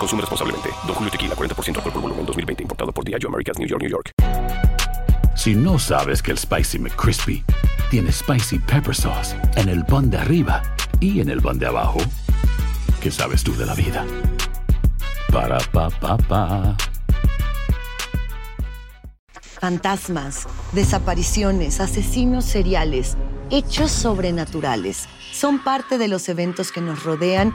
Consume responsablemente. Don Julio Tequila, 40% alcohol por volumen, 2020. Importado por Diageo Americas, New York, New York. Si no sabes que el Spicy McCrispy tiene Spicy Pepper Sauce en el pan de arriba y en el pan de abajo, ¿qué sabes tú de la vida? Para, pa, pa, pa. Fantasmas, desapariciones, asesinos seriales, hechos sobrenaturales son parte de los eventos que nos rodean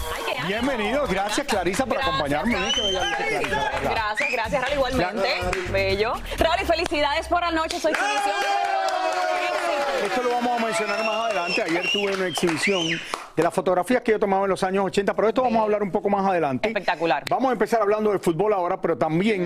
Bienvenido, gracias Clarisa por acompañarme. Clarisa. Gracias, gracias, Raúl, igualmente. Bello. Raúl, y felicidades por anoche, soy exhibición. Esto lo vamos a mencionar más adelante. Ayer tuve una exhibición de las fotografías que yo tomaba en los años 80, pero esto vamos a hablar un poco más adelante. Espectacular. Vamos a empezar hablando de fútbol ahora, pero también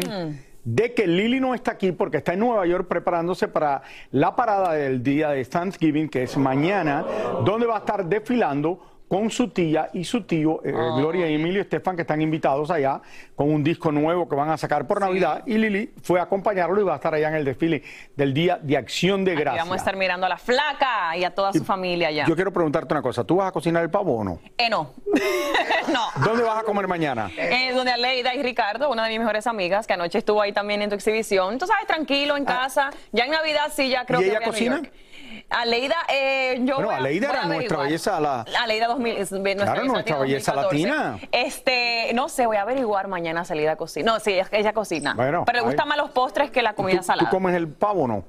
de que Lili no está aquí porque está en Nueva York preparándose para la parada del día de Thanksgiving, que es mañana, donde va a estar desfilando con su tía y su tío, eh, Gloria y Emilio Estefan, que están invitados allá con un disco nuevo que van a sacar por Navidad. Y Lili fue a acompañarlo y va a estar allá en el desfile del Día de Acción de Gracias. vamos a estar mirando a la flaca y a toda su familia allá. Yo quiero preguntarte una cosa. ¿Tú vas a cocinar el pavo o no? Eh, no. no. ¿Dónde vas a comer mañana? Eh, donde Aleida y Ricardo, una de mis mejores amigas, que anoche estuvo ahí también en tu exhibición. Tú sabes, tranquilo, en casa. Ya en Navidad sí, ya creo Ah. ¿Y que ella voy a New cocina? York. Aleida, eh, yo. Bueno, voy a- Aleida voy a era nuestra belleza la- Aleida 2000, es nuestra Claro, nuestra belleza 2014. latina. Este, no sé, voy a averiguar mañana si Aleida cocina. No, sí, ella, ella cocina. Bueno, pero le gustan más los postres que la comida ¿Tú, tú salada. comes el pavo o no?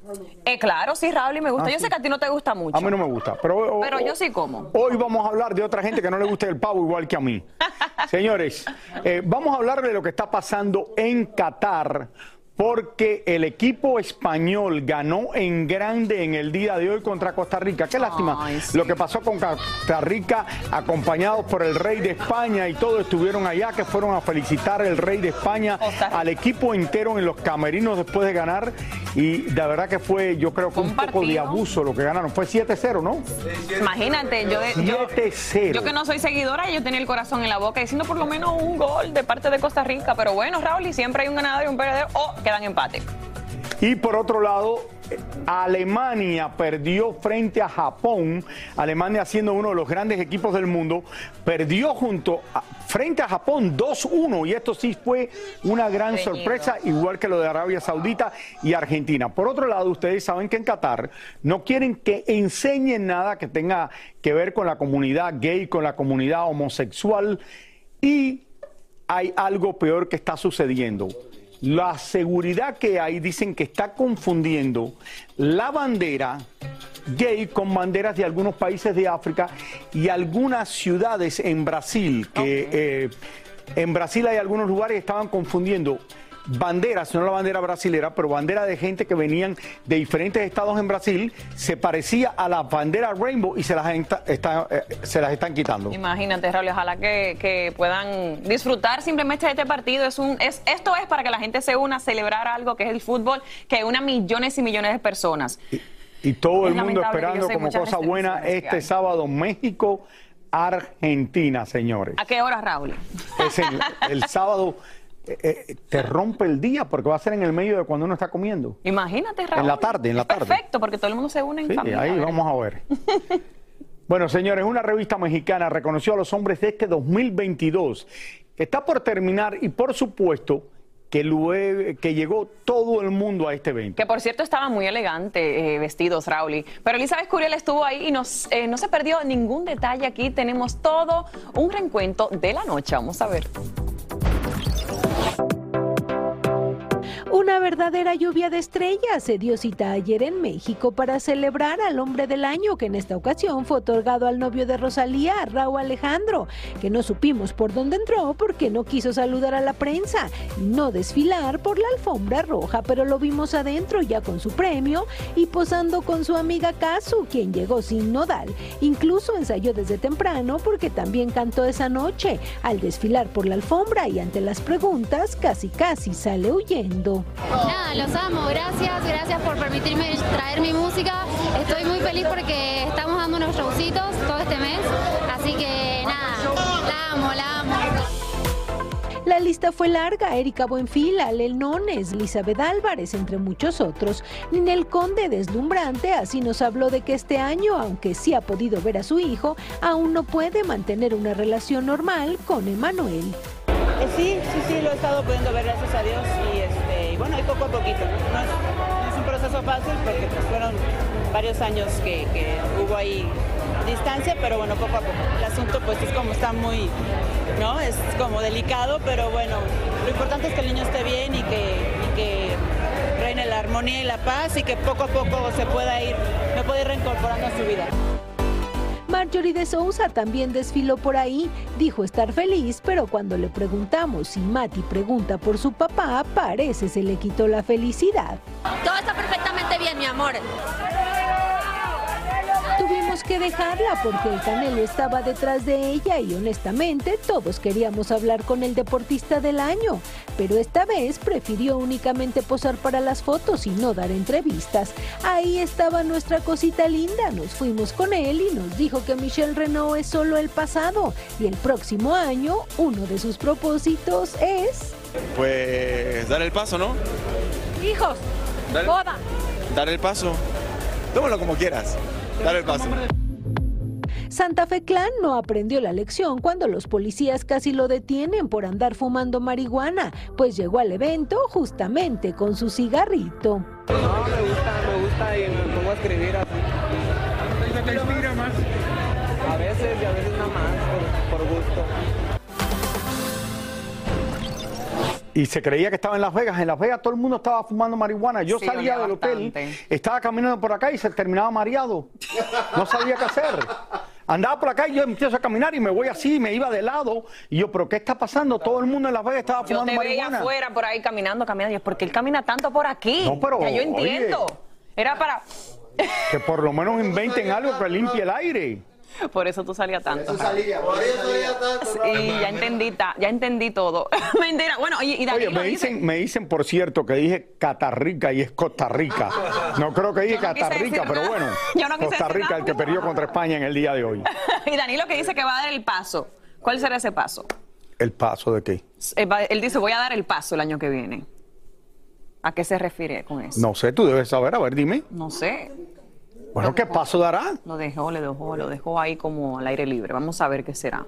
Eh, claro, sí, Raúl, y me gusta. Ah, yo sí. sé que a ti no te gusta mucho. A mí no me gusta. Pero, o- Pero yo sí como. Hoy vamos a hablar de otra gente que no le gusta el pavo igual que a mí. Señores, eh, vamos a hablar de lo que está pasando en Qatar. Porque el equipo español ganó en grande en el día de hoy contra Costa Rica. Qué lástima Ay, sí. lo que pasó con Costa Rica, acompañados por el rey de España y todos estuvieron allá, que fueron a felicitar al rey de España, al equipo entero en los camerinos después de ganar. Y de verdad que fue, yo creo que un un poco de abuso lo que ganaron. Fue 7-0, ¿no? Imagínate, yo, yo, 7-0. yo que no soy seguidora, yo tenía el corazón en la boca diciendo por lo menos un gol de parte de Costa Rica. Pero bueno, Raúl, y siempre hay un ganador y un perdedor o quedan empate. Y por otro lado, Alemania perdió frente a Japón. Alemania siendo uno de los grandes equipos del mundo, perdió junto a- frente a Japón 2-1 y esto sí fue una gran Reñido. sorpresa, igual que lo de Arabia Saudita y Argentina. Por otro lado, ustedes saben que en Qatar no quieren que enseñen nada que tenga que ver con la comunidad gay, con la comunidad homosexual y hay algo peor que está sucediendo. La seguridad que hay dicen que está confundiendo la bandera gay con banderas de algunos países de África y algunas ciudades en Brasil, que eh, en Brasil hay algunos lugares que estaban confundiendo banderas, no la bandera brasilera, pero bandera de gente que venían de diferentes estados en Brasil, se parecía a la bandera Rainbow y se las, enta- está- eh, se las están quitando. Imagínate, Raúl, ojalá que, que puedan disfrutar simplemente de este partido. Es un, es, esto es para que la gente se una a celebrar algo que es el fútbol, que una millones y millones de personas. Y todo Es el mundo esperando como cosa buena este sábado México, Argentina, señores. ¿A qué hora, Raúl? Es el, el sábado eh, eh, te rompe el día porque va a ser en el medio de cuando uno está comiendo. Imagínate, Raúl. En la tarde, en la tarde. Perfecto, porque todo el mundo se une en Sí, familia. ahí a vamos a ver. Bueno, señores, una revista mexicana reconoció a los hombres de este 2022 que está por terminar y por supuesto que, luego, que llegó todo el mundo a este evento. Que por cierto estaban muy elegantes eh, vestidos, Raúl. Pero Elizabeth Curiel estuvo ahí y nos, eh, no se perdió ningún detalle. Aquí tenemos todo un reencuentro de la noche. Vamos a ver. Una verdadera lluvia de estrellas se dio cita ayer en México para celebrar al hombre del año, que en esta ocasión fue otorgado al novio de Rosalía, Raúl Alejandro, que no supimos por dónde entró porque no quiso saludar a la prensa no desfilar por la alfombra roja, pero lo vimos adentro ya con su premio y posando con su amiga Kazu, quien llegó sin nodal. Incluso ensayó desde temprano porque también cantó esa noche. Al desfilar por la alfombra y ante las preguntas, casi casi sale huyendo. Nada, los amo, gracias, gracias por permitirme traer mi música. Estoy muy feliz porque estamos dando unos showcitos todo este mes, así que nada, la amo, la amo. La lista fue larga, Erika Buenfil, Alel Nones, Elizabeth Álvarez, entre muchos otros. Ninel Conde, deslumbrante, así nos habló de que este año, aunque sí ha podido ver a su hijo, aún no puede mantener una relación normal con Emanuel. Eh, sí, sí, sí, lo he estado pudiendo ver, gracias a Dios. Y, bueno, y poco a poquito. No es, un proceso fácil porque pues, fueron varios años que, que hubo ahí distancia, pero bueno, poco a poco. El asunto pues es como está muy, ¿no? Es como delicado, pero bueno, lo importante es que el niño esté bien y que, y que reine la armonía y la paz y que poco a poco se pueda ir, me pueda ir reincorporando a su vida. Marjorie de Sousa también desfiló por ahí, dijo estar feliz, pero cuando le preguntamos si Mati pregunta por su papá, parece se le quitó la felicidad. Todo está perfectamente bien, mi amor. Tuvimos que dejarla porque el Canelo estaba detrás de ella y honestamente todos queríamos hablar con el deportista del año, pero esta vez prefirió únicamente posar para las fotos y no dar entrevistas. Ahí estaba nuestra cosita linda, nos fuimos con él y nos dijo que Michelle Renault es solo el pasado y el próximo año uno de sus propósitos es... Pues dar el paso, ¿no? Hijos, Dale. boda. Dar el paso. Tómalo como quieras. Dar el paso. Santa Fe Clan no aprendió la lección cuando los policías casi lo detienen por andar fumando marihuana, pues llegó al evento justamente con su cigarrito. No, me gusta, me gusta y me pongo a escribir así. ¿Te inspira más? A veces y a veces nada más, Y se creía que estaba en Las Vegas. En Las Vegas todo el mundo estaba fumando marihuana. Yo Sí, salía del hotel, bastante. estaba caminando por acá y se terminaba mareado. No sabía qué hacer. Andaba por acá y yo empiezo a caminar y me voy así, me iba de lado. Y yo, ¿pero qué está pasando? Todo el mundo en Las Vegas estaba Yo fumando te veía marihuana. afuera por ahí caminando, caminando. Yo, ¿por qué él camina tanto por aquí? No, pero, Ya yo oye. entiendo. Era para. Que por lo menos inventen algo que limpie el aire. Por eso tú salías tanto. Eso salía, por eso salía tanto. Sí, ya entendí, ta- ya entendí todo. Mentira. Bueno, y, y Oye, Danilo me dice- dicen, me dicen, por cierto, que dije Catarrica y es Costa Rica. No creo que dije no Catarrica, pero nada. bueno. Yo no Costa Rica, nada. el que perdió contra España en el día de hoy. y Danilo que dice que va a dar el paso. ¿Cuál será ese paso? ¿El paso de qué? Eh, va- Él dice, voy a dar el paso el año que viene. ¿A qué se refiere con eso? No sé, tú debes saber, a ver, dime. No sé. Bueno, ¿qué paso dará? Lo dejó, le dejó, lo dejó ahí como al aire libre. Vamos a ver qué será.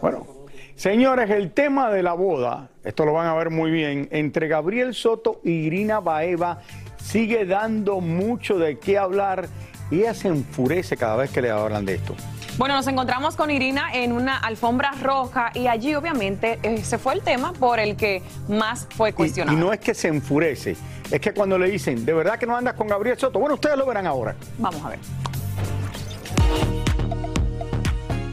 Bueno, señores, el tema de la boda, esto lo van a ver muy bien, entre Gabriel Soto y Irina Baeva sigue dando mucho de qué hablar y ella se enfurece cada vez que le hablan de esto. Bueno, nos encontramos con Irina en una alfombra roja y allí obviamente ese fue el tema por el que más fue Y, cuestionado. y no es que se enfurece, es que cuando le dicen, ¿de verdad que no andas con Gabriel Soto? Bueno, ustedes lo verán ahora. Vamos a ver.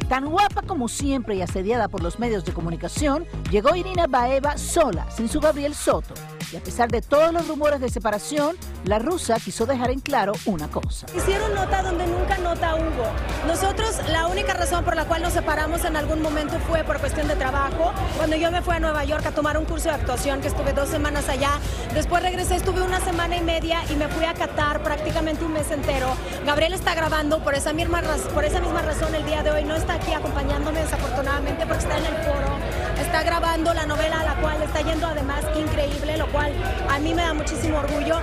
Tan guapa como siempre y asediada por los medios de comunicación, llegó Irina Baeva sola, sin su Gabriel Soto. Y a pesar de todos los rumores de separación, la rusa quiso dejar en claro una cosa. Hicieron nota donde nunca nota hubo. Nosotros, la única razón por la cual nos separamos en algún momento fue por cuestión de trabajo. Cuando yo me fui a Nueva York a tomar un curso de actuación, que estuve dos semanas allá, después regresé, estuve una semana y media y me fui a Qatar prácticamente un mes entero. Gabriel está grabando, por esa misma, por esa misma razón el día de hoy no está aquí acompañándome desafortunadamente porque está en el foro. Está grabando la novela a la cual está yendo además increíble, lo cual a mí me da muchísimo orgullo.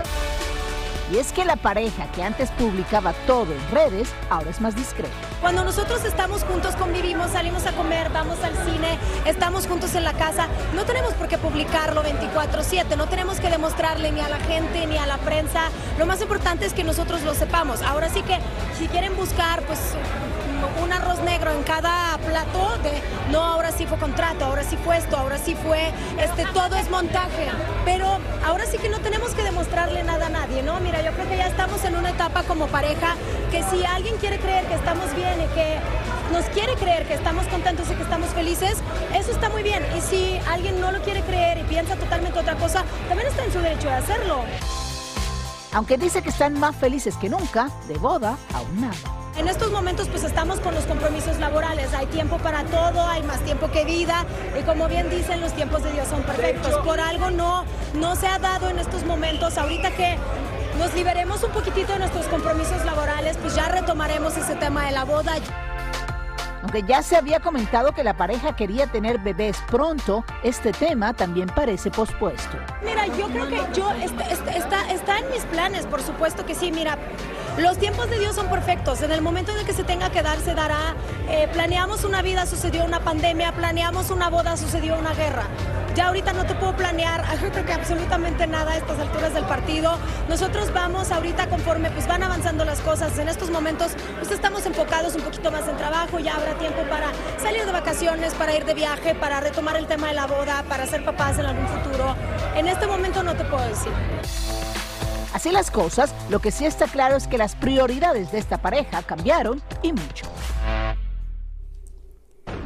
Y es que la pareja que antes publicaba todo en redes, ahora es más discreta. Cuando nosotros estamos juntos, convivimos, salimos a comer, vamos al cine, estamos juntos en la casa, no tenemos por qué publicarlo 24/7, no tenemos que demostrarle ni a la gente ni a la prensa. Lo más importante es que nosotros lo sepamos. Ahora sí que si quieren buscar, pues un arroz negro en cada plato de no, ahora sí fue contrato, ahora sí fue esto, ahora sí fue este todo es montaje. Pero ahora sí que no tenemos que demostrarle nada a nadie, ¿no? Mira, yo creo que ya estamos en una etapa como pareja que si alguien quiere creer que estamos bien y que nos quiere creer que estamos contentos y que estamos felices, eso está muy bien. Y si alguien no lo quiere creer y piensa totalmente otra cosa, también está en su derecho de hacerlo. Aunque dice que están más felices que nunca, de boda aún nada. En estos momentos pues estamos con los compromisos laborales, hay tiempo para todo, hay más tiempo que vida y como bien dicen los tiempos de Dios son perfectos. Por algo no, no se ha dado en estos momentos, ahorita que nos liberemos un poquitito de nuestros compromisos laborales, pues ya retomaremos ese tema de la boda. Aunque ya se había comentado que la pareja quería tener bebés pronto, este tema también parece pospuesto. Mira, yo creo que yo está, está, en mis planes, por supuesto que sí. Mira, los tiempos de Dios son perfectos. En el momento en el que se tenga que dar, se dará. Eh, planeamos una vida, sucedió una pandemia. Planeamos una boda, sucedió una guerra. Ya ahorita no te puedo planear, yo creo que absolutamente nada a estas alturas del partido. Nosotros vamos ahorita conforme pues van avanzando las cosas. En estos momentos pues estamos enfocados un poquito más en trabajo, ya habrá tiempo para salir de vacaciones, para ir de viaje, para retomar el tema de la boda, para ser papás en algún futuro. En este momento no te puedo decir. Así las cosas, lo que sí está claro es que las prioridades de esta pareja cambiaron y mucho.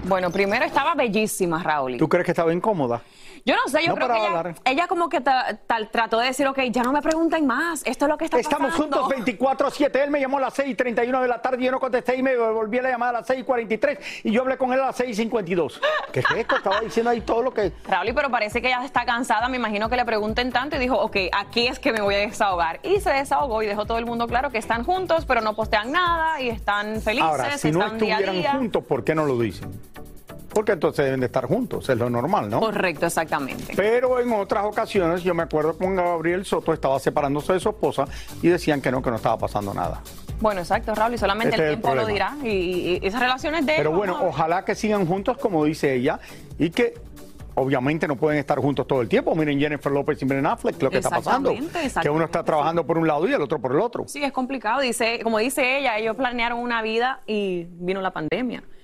Bueno, primero estaba bellísima, Raúl. ¿Tú crees que estaba incómoda? Yo no sé, yo creo que ella, ella, como que tal, trató de decir, ok, ya no me pregunten más, esto es lo que está Estamos pasando. juntos 24-7, él me llamó a las 6:31 de la tarde, yo no contesté y me volví a la llamada a las 6:43 y yo hablé con él a las 6:52. ¿Qué es esto? Estaba diciendo ahí todo lo que... Raúl, pero parece que ella está cansada, me imagino que le pregunten tanto y dijo, ok, aquí es que me voy a desahogar. Y se desahogó y dejó todo el mundo claro que están juntos, pero no postean nada y están felices, Ahora, si no estuvieran juntos, ¿por qué no lo dicen? Porque entonces deben de estar juntos, es lo normal, ¿no? Correcto, exactamente. Pero en otras ocasiones, yo me acuerdo con Gabriel Soto estaba separándose de su esposa y decían que no, que no estaba pasando nada. Bueno, exacto, Raúl, y solamente el tiempo lo dirá. Y, esas relaciones de... Pero bueno, ojalá que sigan juntos, como dice ella, y que obviamente no pueden estar juntos todo el tiempo. Miren Jennifer López y Miren Affleck, lo que está pasando. Que uno está trabajando por un lado y el otro por el otro. Sí, es complicado. Dice, como dice ella, ellos planearon una vida y vino la pandemia.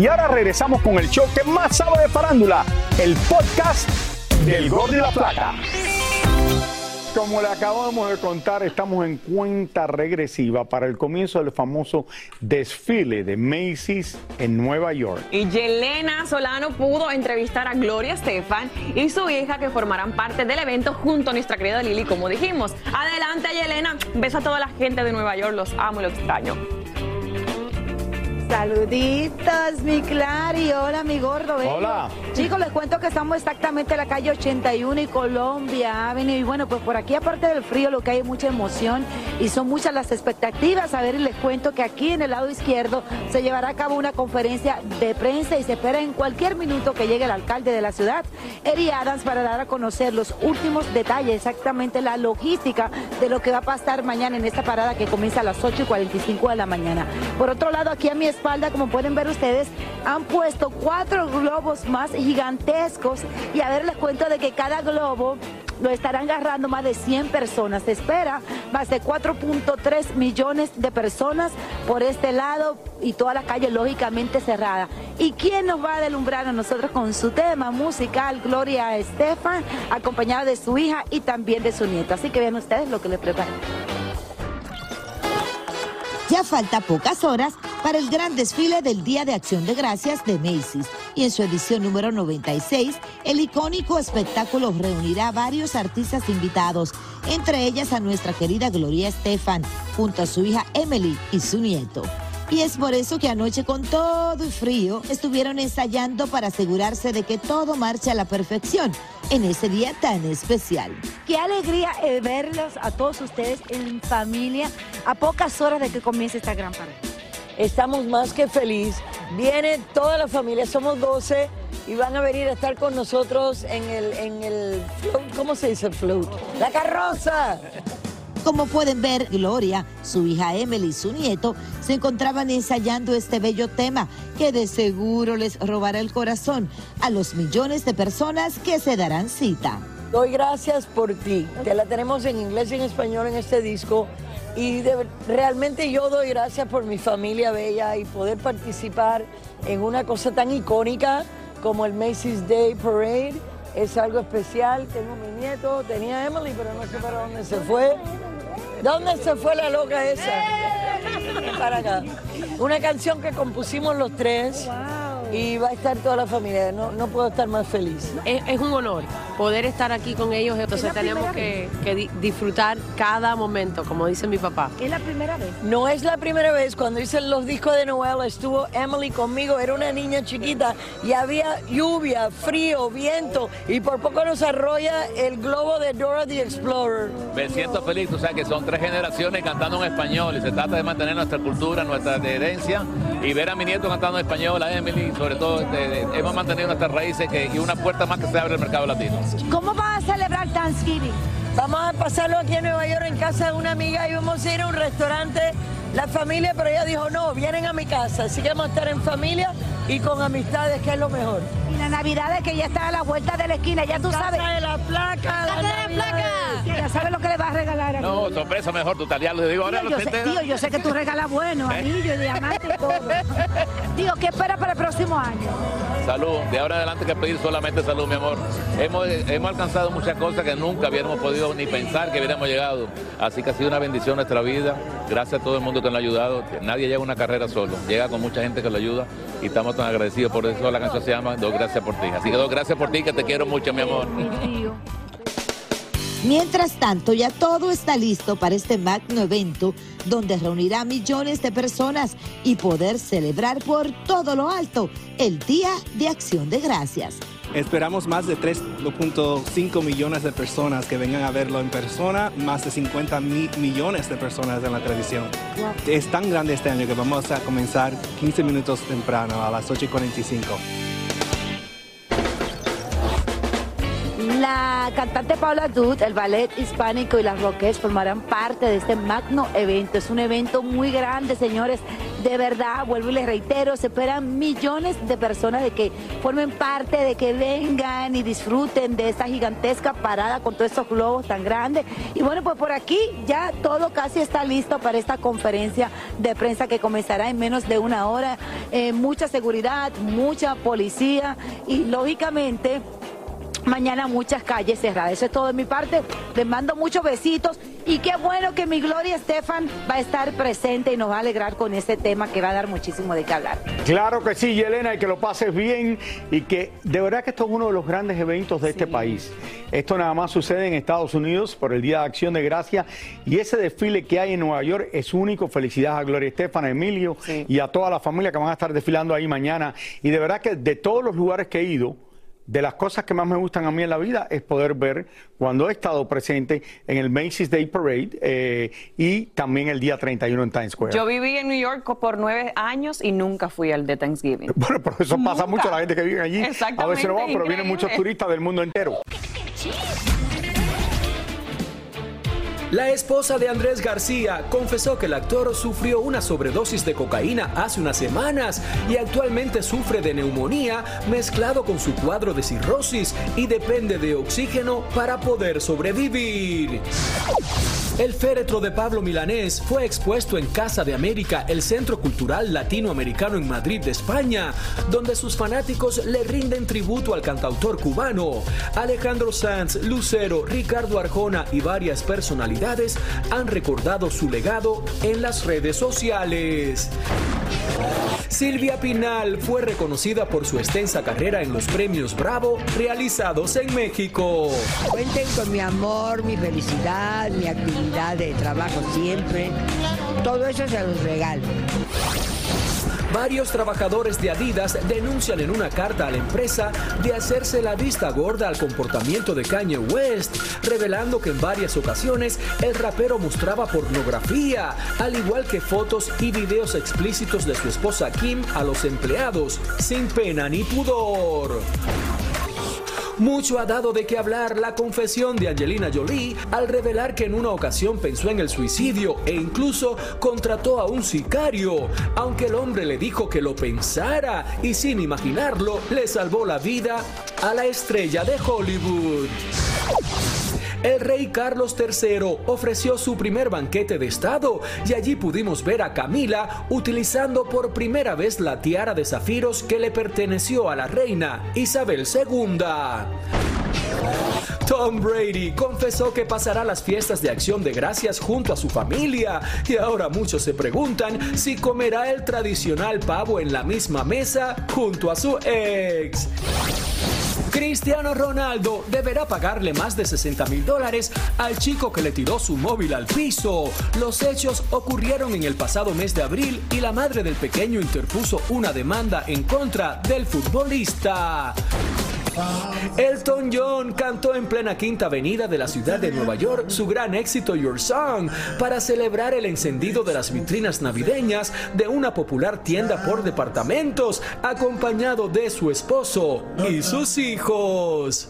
Y ahora regresamos con el show que más sabe de farándula, el podcast del Gol de la Plata. Como le acabamos de contar, estamos en cuenta regresiva para el comienzo del famoso desfile de Macy's en Nueva York. Y Yelena Solano pudo entrevistar a Gloria Estefan y su hija que formarán parte del evento junto a nuestra querida Lili, como dijimos. Adelante, Yelena. Beso a toda la gente de Nueva York. Los amo y los extraño. Saluditos, mi Clary. Hola, mi gordo. bello. Hola. Chicos, les cuento que estamos exactamente en la calle 81 y Colombia Avenue. Y bueno, pues por aquí, aparte del frío, lo que hay es mucha emoción y son muchas las expectativas. A ver, y les cuento que aquí en el lado izquierdo se llevará a cabo una conferencia de prensa y se espera en cualquier minuto que llegue el alcalde de la ciudad, Eri Adams, para dar a conocer los últimos detalles, exactamente la logística de lo que va a pasar mañana en esta parada que comienza a las 8 y 45 de la mañana. Por otro lado, aquí a mi como pueden ver ustedes, han puesto cuatro globos más gigantescos y a ver les cuento de que cada globo lo estarán agarrando más de 100 personas. Se espera más de 4.3 millones de personas por este lado y toda la calle lógicamente cerrada. ¿Y quién nos va a delumbrar a nosotros con su tema musical? Gloria Estefan, acompañada de su hija y también de su nieto. Así que vean ustedes lo que les preparan. Ya falta pocas horas para el gran desfile del Día de Acción de Gracias de Macy's y en su edición número 96, el icónico espectáculo reunirá a varios artistas invitados, entre ellas a nuestra querida Gloria Estefan, junto a su hija Emily y su nieto. Y es por eso que anoche con todo y frío estuvieron ensayando para asegurarse de que todo marche a la perfección en ese día tan especial. Qué alegría eh, verlos a todos ustedes en familia a pocas horas de que comience esta gran parada. Estamos más que feliz. Viene toda la familia, somos 12 y van a venir a estar con nosotros en el, en el ¿cómo se dice el float? La carroza. Como pueden ver, Gloria, su hija Emily y su nieto se encontraban ensayando este bello tema que de seguro les robará el corazón a los millones de personas que se darán cita. Doy gracias por ti. Te la tenemos en inglés y en español en este disco. Y realmente yo doy gracias por mi familia bella y poder participar en una cosa tan icónica como el Macy's Day Parade. Es algo especial. Tengo mi nieto, tenía Emily, pero no sé para dónde se fue. ¿Dónde se fue la loca esa? Para acá. Una canción que compusimos los tres y va a estar toda la familia. No, no puedo estar más feliz. Es, es un honor poder estar aquí con ellos, entonces tenemos que, que di- disfrutar cada momento, como dice mi papá. ¿Es la primera vez? No es la primera vez. Cuando hice los discos de Noel estuvo Emily conmigo. Era una niña chiquita y había lluvia, frío, viento y por poco nos arrolla el globo de Dora the Explorer. Me siento feliz, tú sabes que son tres generaciones cantando en español y se trata de mantener nuestra cultura, nuestra herencia y ver a mi nieto cantando en español, a Emily, sobre todo de- de- hemos mantenido nuestras raíces que, y una puerta más que se abre al mercado latino. ¿Cómo van a celebrar Thanksgiving? Vamos a pasarlo aquí en Nueva York en casa de una amiga y vamos a ir a un restaurante, la familia, pero ella dijo, no, vienen a mi casa, así que vamos a estar en familia y con amistades, que es lo mejor. Y la Navidad es que ya está a la vuelta de la esquina, ya tú Casa sabes. de la placa, Casa la de la placa. Ya sabes lo que le vas a regalar a No, sorpresa mejor, tú tal, ya lo digo, ahora Tío, lo yo, sé, tío, yo sé que tú regalas bueno, ¿Eh? anillo, diamante y todo. Tío, ¿qué espera para el próximo año? Salud, de ahora adelante que pedir solamente salud, mi amor. Hemos, hemos alcanzado muchas cosas que nunca hubiéramos podido ni pensar que hubiéramos llegado. Así que ha sido una bendición nuestra vida. Gracias a todo el mundo que nos ha ayudado. Nadie llega a una carrera solo, llega con mucha gente que lo ayuda y estamos tan agradecidos. Por eso la canción se llama Dos gracias por ti. Así que dos gracias por ti, que te quiero mucho, mi amor. Mientras tanto, ya todo está listo para este magno evento donde reunirá millones de personas y poder celebrar por todo lo alto el Día de Acción de Gracias. Esperamos más de 3.5 millones de personas que vengan a verlo en persona, más de 50 mi- millones de personas en la televisión. Es tan grande este año que vamos a comenzar 15 minutos temprano, a las 8 La cantante Paula Dud, el ballet hispánico y las Roques formarán parte de este magno evento. Es un evento muy grande, señores. De verdad, vuelvo y les reitero, se esperan millones de personas de que formen parte, de que vengan y disfruten de esta gigantesca parada con todos estos globos tan grandes. Y bueno, pues por aquí ya todo casi está listo para esta conferencia de prensa que comenzará en menos de una hora. Eh, mucha seguridad, mucha policía y lógicamente mañana muchas calles cerradas. Eso es todo de mi parte. Les mando muchos besitos y qué bueno que mi Gloria Estefan va a estar presente y nos va a alegrar con este tema que va a dar muchísimo de qué hablar. Claro que sí, Yelena, y que lo pases bien y que de verdad que esto es uno de los grandes eventos de este país. Esto nada más sucede en Estados Unidos por el Día de Acción de Gracia y ese desfile que hay en Nueva York es único. Felicidades a Gloria Estefan, a Emilio y a toda la familia que van a estar desfilando ahí mañana. Y de verdad que de todos los lugares que he ido, de las cosas que más me gustan a mí en la vida es poder ver cuando he estado presente en el Macy's Day Parade eh, y también el día 31 en Times Square. Yo viví en New York por nueve años y nunca fui al de Thanksgiving. Bueno, pero eso pasa mucho a la gente que vive allí. Exactamente, A veces no va, pero vienen muchos turistas del mundo entero. La esposa de Andrés García confesó que el actor sufrió una sobredosis de cocaína hace unas semanas y actualmente sufre de neumonía mezclado con su cuadro de cirrosis y depende de oxígeno para poder sobrevivir. El féretro de Pablo Milanés fue expuesto en Casa de América, el Centro Cultural Latinoamericano en Madrid, de España, donde sus fanáticos le rinden tributo al cantautor cubano. Alejandro Sanz, Lucero, Ricardo Arjona y varias personalidades han recordado su legado en las redes sociales. Silvia Pinal fue reconocida por su extensa carrera en los premios Bravo realizados en México. Cuenten con mi amor, mi felicidad, mi actividad de trabajo siempre. Todo eso se los regalo. Varios trabajadores de Adidas denuncian en una carta a la empresa de hacerse la vista gorda al comportamiento de Kanye West, revelando que en varias ocasiones el rapero mostraba pornografía, al igual que fotos y videos explícitos de su esposa Kim a los empleados, sin pena ni pudor. Mucho ha dado de qué hablar la confesión de Angelina Jolie al revelar que en una ocasión pensó en el suicidio e incluso contrató a un sicario, aunque el hombre le dijo que lo pensara y sin imaginarlo le salvó la vida a la estrella de Hollywood. El rey Carlos III ofreció su primer banquete de Estado y allí pudimos ver a Camila utilizando por primera vez la tiara de zafiros que le perteneció a la reina Isabel II. Tom Brady confesó que pasará las fiestas de acción de gracias junto a su familia y ahora muchos se preguntan si comerá el tradicional pavo en la misma mesa junto a su ex. Cristiano Ronaldo deberá pagarle más de 60 mil dólares al chico que le tiró su móvil al piso. Los hechos ocurrieron en el pasado mes de abril y la madre del pequeño interpuso una demanda en contra del futbolista. Elton John cantó en plena Quinta Avenida de la ciudad de Nueva York su gran éxito Your Song para celebrar el encendido de las vitrinas navideñas de una popular tienda por departamentos, acompañado de su esposo y sus hijos.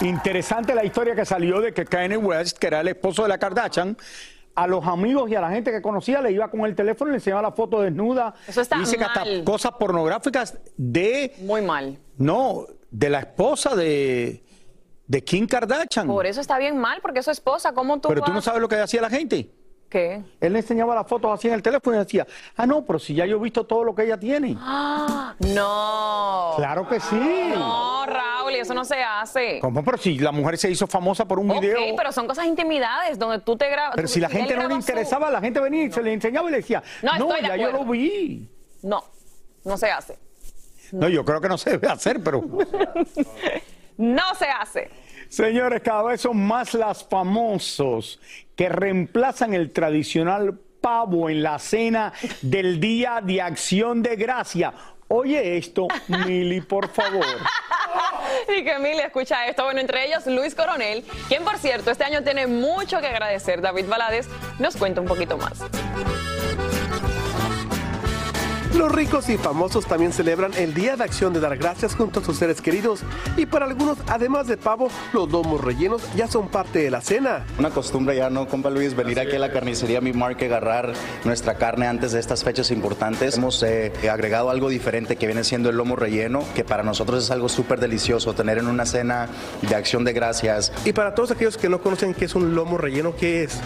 Interesante la historia que salió de que Kanye West, que era el esposo de la Kardashian, a los amigos y a la gente que conocía le iba con el teléfono y le enseñaba la foto desnuda. Eso está dice que hasta mal. cosas pornográficas de... Muy mal. No, de la esposa de, de Kim Kardashian. Por eso está bien mal, porque es su esposa. ¿Cómo tú Pero tú no vas- sabes lo que hacía la gente. ¿Qué? Él le enseñaba las fotos así en el teléfono y decía, ah, no, pero si ya yo he visto todo lo que ella tiene. Ah, no. Claro que sí. No, Raúl, y eso no se hace. ¿Cómo? Pero si la mujer se hizo famosa por un video. Ok, pero son cosas intimidades donde tú te grabas. Pero si la gente no le interesaba, la gente venía y se le enseñaba y le decía, No, no, estoy de ya yo acuerdo. lo vi. No, no se hace. No, yo creo que no se debe hacer, pero... No se hace. Señores, cada vez son más las famosos que reemplazan el tradicional pavo en la cena del Día de Acción de Gracia. Oye esto, Mili, por favor. Y que Emilia escucha esto. Bueno, entre ellos Luis Coronel, quien por cierto este año tiene mucho que agradecer. David Balades nos cuenta un poquito más. Los ricos y famosos también celebran el Día de Acción de Dar Gracias junto a sus seres queridos y para algunos, además de pavo, los domos rellenos ya son parte de la cena. Una costumbre ya, ¿no, compa Luis? Venir aquí a la carnicería Mi Mark y agarrar nuestra carne antes de estas fechas importantes. Hemos eh, agregado algo diferente que viene siendo el lomo relleno, que para nosotros es algo súper delicioso tener en una cena de acción de gracias. Y para todos aquellos que no conocen qué es un lomo relleno, ¿qué es?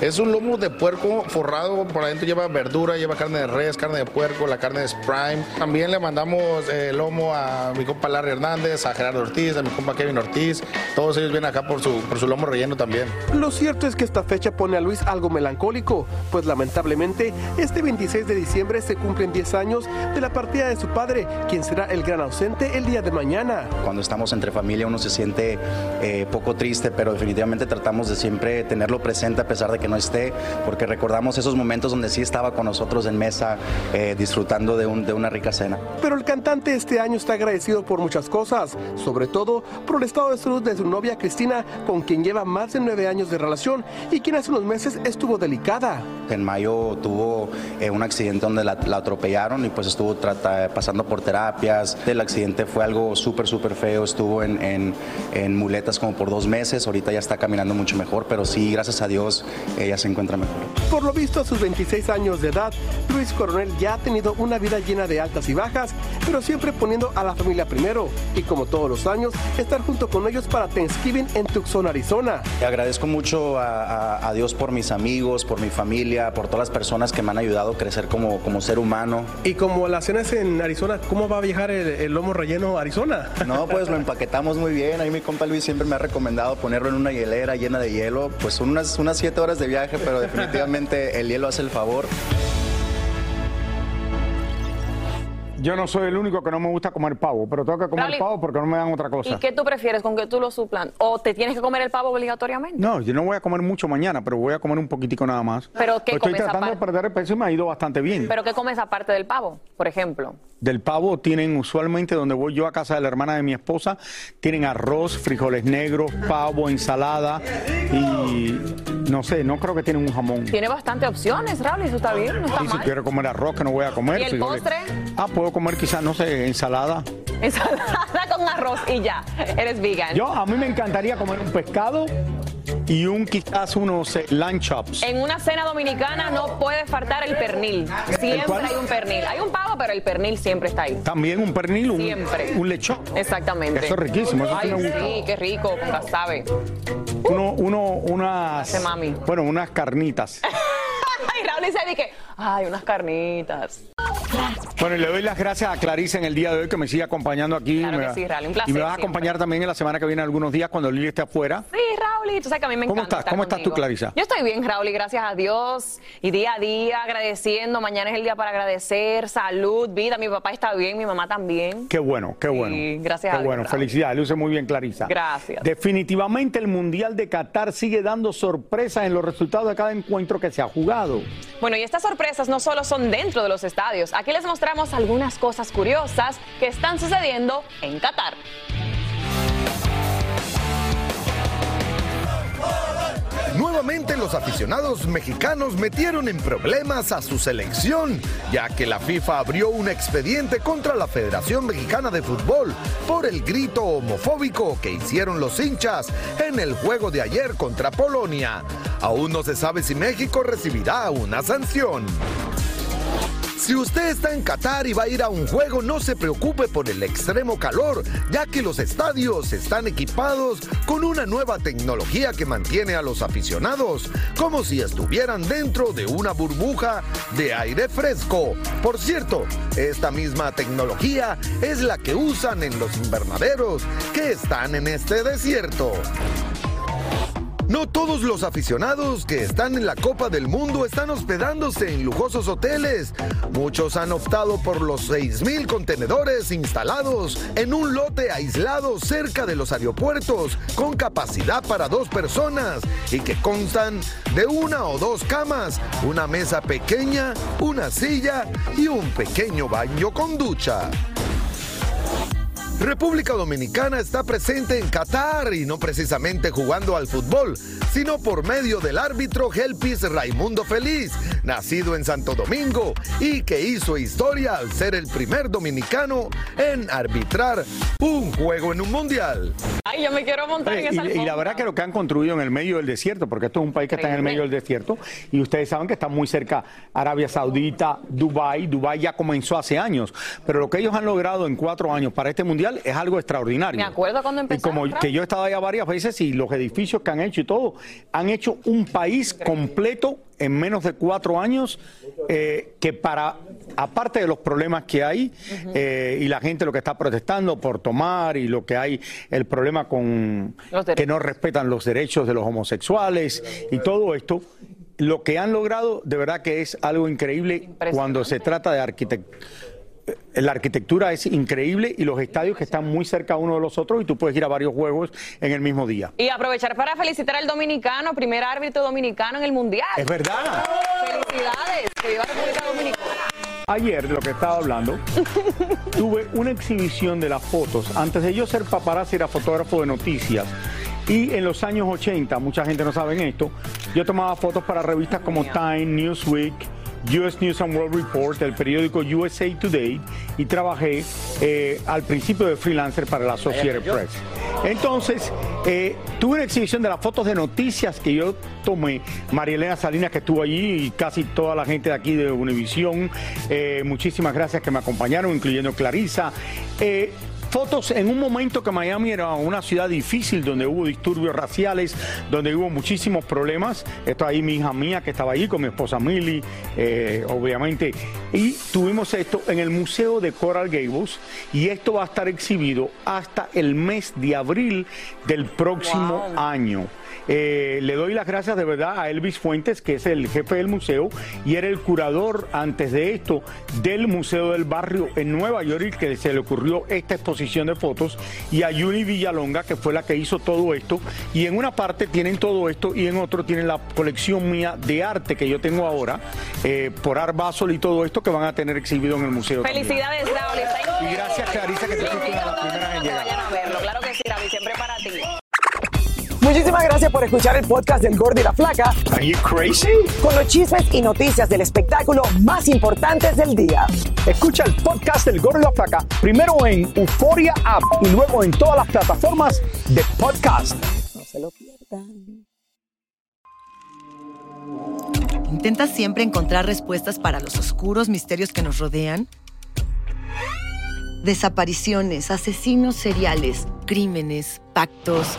Es un lomo de puerco forrado, por adentro lleva verdura, lleva carne de res, carne de puerco, la carne es prime. También le mandamos eh, lomo a mi compa Larry Hernández, a Gerardo Ortiz, a mi compa Kevin Ortiz. Todos ellos vienen acá por su, por su lomo relleno también. Lo cierto es que esta fecha pone a Luis algo melancólico, pues lamentablemente este 26 de diciembre se cumplen 10 años de la partida de su padre, quien será el gran ausente el día de mañana. Cuando estamos entre familia uno se siente eh, poco triste, pero definitivamente tratamos de siempre tenerlo presente a pesar de que no esté, porque recordamos esos momentos donde sí estaba con nosotros en mesa eh, disfrutando de, un- de una rica cena. Pero el cantante este año está agradecido por muchas cosas, sobre todo por el estado de salud de su novia Cristina, con quien lleva más de nueve años de relación y quien hace unos meses estuvo delicada. En mayo tuvo eh, un accidente donde la, la atropellaron y pues estuvo trata- pasando por terapias. El accidente fue algo súper, súper feo. Estuvo en, en- en muletas como por dos meses. Ahorita ya está caminando mucho mejor, pero sí, gracias a Dios, ella se encuentra mejor. Por lo visto, a sus 26 años de edad, Luis Coronel ya ha tenido una vida llena de altas y bajas, pero siempre poniendo a la familia primero. Y como todos los años, estar junto con ellos para Thanksgiving en Tucson, Arizona. Agradezco mucho a, a- a Dios por mis amigos, por mi familia, por todas las personas que me han ayudado a crecer como, como ser humano. Y como la cena es en Arizona, ¿cómo va a viajar el, el lomo relleno a Arizona? No, pues lo empaquetamos muy bien. Ahí mi compa Luis siempre me ha recomendado ponerlo en una hielera llena de hielo. Pues son unas, unas siete horas de viaje, pero definitivamente el hielo hace el favor. Yo no soy el único que no me gusta comer pavo, pero tengo que comer Raúl, pavo porque no me dan otra cosa. ¿Y qué tú prefieres? ¿Con que tú lo suplan? ¿O te tienes que comer el pavo obligatoriamente? No, yo no voy a comer mucho mañana, pero voy a comer un poquitico nada más. ¿Pero qué Estoy comes tratando de perder el peso y me ha ido bastante bien. ¿Pero qué comes aparte del pavo, por ejemplo? Del pavo tienen usualmente donde voy yo a casa de la hermana de mi esposa, tienen arroz, frijoles negros, pavo, ensalada y no sé, no creo que tienen un jamón. Tiene bastantes opciones, Raúl, y eso está bien, no está Y si mal. quiero comer arroz que no voy a comer. ¿Y el postre? Ah, puedo comer quizás, no sé, ensalada. Ensalada con arroz y ya, eres vegan. Yo, a mí me encantaría comer un pescado y un quizás unos eh, lamb chops. En una cena dominicana no puede faltar el pernil. Siempre hay un pernil. Hay un pavo, pero el pernil siempre está ahí. También un pernil, un, Siempre. un lechón. Exactamente. Eso es riquísimo, eso Ay, sí, qué rico, con casabe. Uno, uno, unas. Hace mami. Bueno, unas carnitas. Ay, Raúl dice que, ay, unas carnitas. Bueno, y le doy las gracias a Clarice en el día de hoy que me sigue acompañando aquí. Claro que sí, Raúl, un placer Y me vas a siempre. acompañar también en la semana que viene algunos días cuando Lili esté afuera. Sí, Raúl, y tú sabes que a mí me ¿Cómo encanta. estás? estar ¿Cómo estás tú. Clarisa? Yo estoy bien, Raúl, y gracias a Dios. Y día a día agradeciendo. Mañana es el día para agradecer. Salud, vida. Mi papá está bien, mi mamá también. Qué bueno, qué bueno. Sí, gracias Qué a Dios, bueno, felicidades, luce muy bien Clarisa. Gracias. Definitivamente el Mundial de Qatar sigue dando sorpresas en los resultados de cada encuentro que se ha jugado. Bueno, y estas sorpresas no solo son dentro de los estadios. Aquí les mostramos algunas cosas curiosas que están sucediendo en Qatar. Nuevamente los aficionados mexicanos metieron en problemas a su selección, ya que la FIFA abrió un expediente contra la Federación Mexicana de Fútbol por el grito homofóbico que hicieron los hinchas en el juego de ayer contra Polonia. Aún no se sabe si México recibirá una sanción. Si usted está en Qatar y va a ir a un juego, no se preocupe por el extremo calor, ya que los estadios están equipados con una nueva tecnología que mantiene a los aficionados como si estuvieran dentro de una burbuja de aire fresco. Por cierto, esta misma tecnología es la que usan en los invernaderos que están en este desierto. No todos los aficionados que están en la Copa del Mundo están hospedándose en lujosos hoteles. Muchos han optado por los 6.000 contenedores instalados en un lote aislado cerca de los aeropuertos con capacidad para dos personas y que constan de una o dos camas, una mesa pequeña, una silla y un pequeño baño con ducha. República Dominicana está presente en Qatar y no precisamente jugando al fútbol, sino por medio del árbitro Helpis Raimundo Feliz, nacido en Santo Domingo y que hizo historia al ser el primer dominicano en arbitrar un juego en un mundial. Ay, yo me quiero montar en esa y, y la verdad que lo que han construido en el medio del desierto, porque esto es un país que está en el medio del desierto, y ustedes saben que está muy cerca Arabia Saudita, Dubái, Dubái ya comenzó hace años, pero lo que ellos han logrado en cuatro años para este mundial mundial es algo extraordinario. Me acuerdo cuando Y empezaron. como que yo he estado allá varias veces y los edificios que han hecho y todo, han hecho un país completo en menos de cuatro años eh, que para, aparte de los problemas que hay eh, y la gente lo que está protestando por tomar y lo que hay, el problema con que no respetan los derechos de los homosexuales y todo esto, lo que han logrado de verdad que es algo increíble cuando se trata de arquitectura. La arquitectura es increíble y los estadios que están muy cerca uno de los otros y tú puedes ir a varios juegos en el mismo día. Y aprovechar para felicitar al dominicano, primer árbitro dominicano en el Mundial. Es verdad. Felicidades. Que viva República Dominicana. Ayer, de lo que estaba hablando, tuve una exhibición de las fotos. Antes de yo ser paparazzi, era fotógrafo de noticias. Y en los años 80, mucha gente no sabe esto, yo tomaba fotos para revistas como Time, Newsweek, US News and World Report, el periódico USA Today, y trabajé eh, al principio de freelancer para la Associated Press. Entonces, eh, tuve una exhibición de las fotos de noticias que yo tomé. María Elena Salinas, que estuvo allí, y casi toda la gente de aquí de Univisión. Eh, muchísimas gracias que me acompañaron, incluyendo Clarisa. Fotos en un momento que Miami era una ciudad difícil, donde hubo disturbios raciales, donde hubo muchísimos problemas. Esto ahí mi hija mía que estaba allí con mi esposa Millie, eh, obviamente. Y tuvimos esto en el Museo de Coral Gables y esto va a estar exhibido hasta el mes de abril del próximo año. Eh, le doy las gracias de verdad a Elvis Fuentes, que es el jefe del museo y era el curador antes de esto del Museo del Barrio en Nueva York que se le ocurrió esta exposición de fotos y a Yuni Villalonga, que fue la que hizo todo esto. Y en una parte tienen todo esto y en otro tienen la colección mía de arte que yo tengo ahora eh, por Art Basel y todo esto que van a tener exhibido en el museo. Felicidades, Raúl. Y gracias, Clarisa, que tú Muchísimas gracias por escuchar el podcast del Gordo y la Flaca. Are you crazy? Con los chismes y noticias del espectáculo más importantes del día. Escucha el podcast del Gordo y la Flaca primero en Euforia App y luego en todas las plataformas de podcast. No se lo pierdan. ¿Intentas siempre encontrar respuestas para los oscuros misterios que nos rodean? Desapariciones, asesinos seriales, crímenes, pactos.